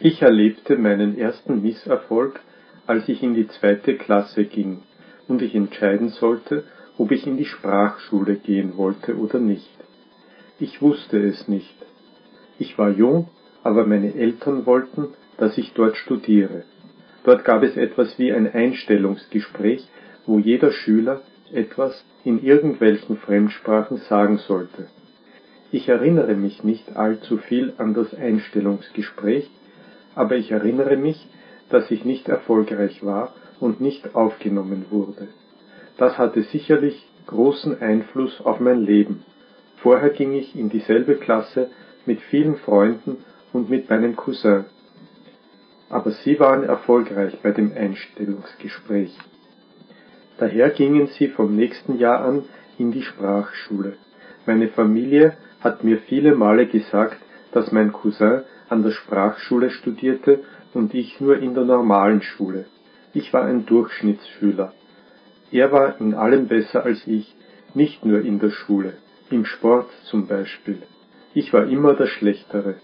Ich erlebte meinen ersten Misserfolg, als ich in die zweite Klasse ging und ich entscheiden sollte, ob ich in die Sprachschule gehen wollte oder nicht. Ich wusste es nicht. Ich war jung, aber meine Eltern wollten, dass ich dort studiere. Dort gab es etwas wie ein Einstellungsgespräch, wo jeder Schüler etwas in irgendwelchen Fremdsprachen sagen sollte. Ich erinnere mich nicht allzu viel an das Einstellungsgespräch, aber ich erinnere mich, dass ich nicht erfolgreich war und nicht aufgenommen wurde. Das hatte sicherlich großen Einfluss auf mein Leben. Vorher ging ich in dieselbe Klasse mit vielen Freunden und mit meinem Cousin. Aber sie waren erfolgreich bei dem Einstellungsgespräch. Daher gingen sie vom nächsten Jahr an in die Sprachschule. Meine Familie hat mir viele Male gesagt, dass mein Cousin an der Sprachschule studierte und ich nur in der normalen Schule. Ich war ein Durchschnittsschüler. Er war in allem besser als ich, nicht nur in der Schule, im Sport zum Beispiel. Ich war immer der Schlechtere